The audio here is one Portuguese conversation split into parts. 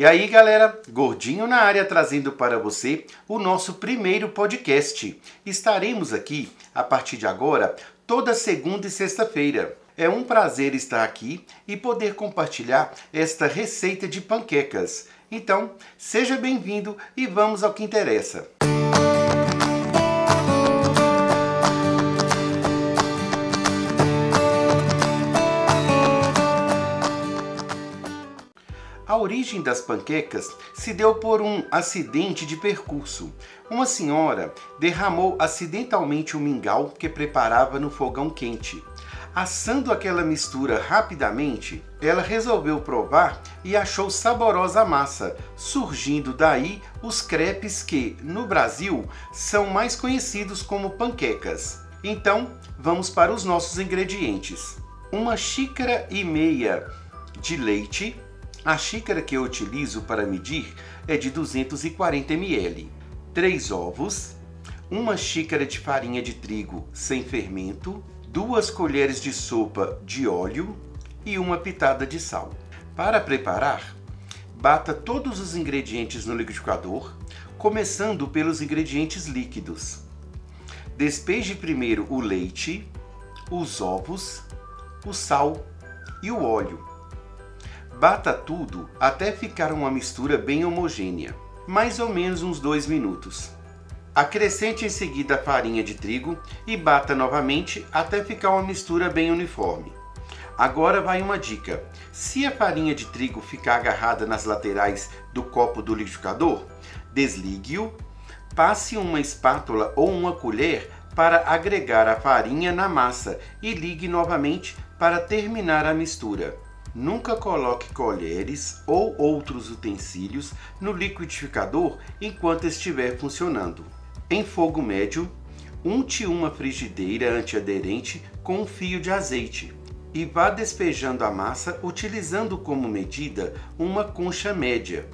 E aí, galera, Gordinho na área trazendo para você o nosso primeiro podcast. Estaremos aqui a partir de agora toda segunda e sexta-feira. É um prazer estar aqui e poder compartilhar esta receita de panquecas. Então, seja bem-vindo e vamos ao que interessa. A origem das panquecas se deu por um acidente de percurso. Uma senhora derramou acidentalmente o mingau que preparava no fogão quente. Assando aquela mistura rapidamente, ela resolveu provar e achou saborosa a massa, surgindo daí os crepes que, no Brasil, são mais conhecidos como panquecas. Então, vamos para os nossos ingredientes. Uma xícara e meia de leite, a xícara que eu utilizo para medir é de 240 ml. 3 ovos, uma xícara de farinha de trigo sem fermento, duas colheres de sopa de óleo e uma pitada de sal. Para preparar, bata todos os ingredientes no liquidificador, começando pelos ingredientes líquidos. Despeje primeiro o leite, os ovos, o sal e o óleo. Bata tudo até ficar uma mistura bem homogênea, mais ou menos uns 2 minutos. Acrescente em seguida a farinha de trigo e bata novamente até ficar uma mistura bem uniforme. Agora vai uma dica: se a farinha de trigo ficar agarrada nas laterais do copo do liquidificador, desligue-o, passe uma espátula ou uma colher para agregar a farinha na massa e ligue novamente para terminar a mistura. Nunca coloque colheres ou outros utensílios no liquidificador enquanto estiver funcionando. Em fogo médio, unte uma frigideira antiaderente com um fio de azeite e vá despejando a massa utilizando como medida uma concha média.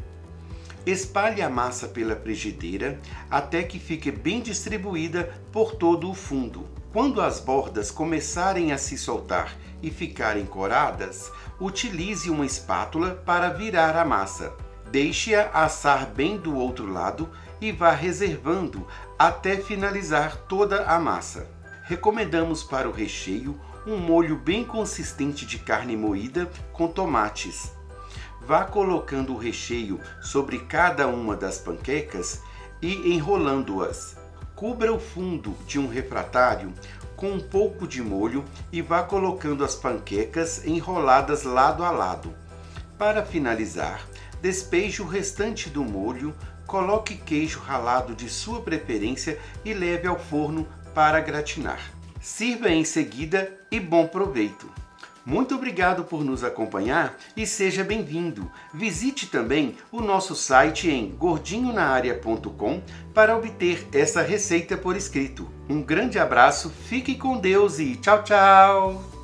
Espalhe a massa pela frigideira até que fique bem distribuída por todo o fundo. Quando as bordas começarem a se soltar e ficarem coradas, utilize uma espátula para virar a massa. Deixe-a assar bem do outro lado e vá reservando até finalizar toda a massa. Recomendamos para o recheio um molho bem consistente de carne moída com tomates. Vá colocando o recheio sobre cada uma das panquecas e enrolando-as. Cubra o fundo de um refratário com um pouco de molho e vá colocando as panquecas enroladas lado a lado. Para finalizar, despeje o restante do molho, coloque queijo ralado de sua preferência e leve ao forno para gratinar. Sirva em seguida e bom proveito! Muito obrigado por nos acompanhar e seja bem-vindo. Visite também o nosso site em gordinhonaarea.com para obter essa receita por escrito. Um grande abraço, fique com Deus e tchau, tchau!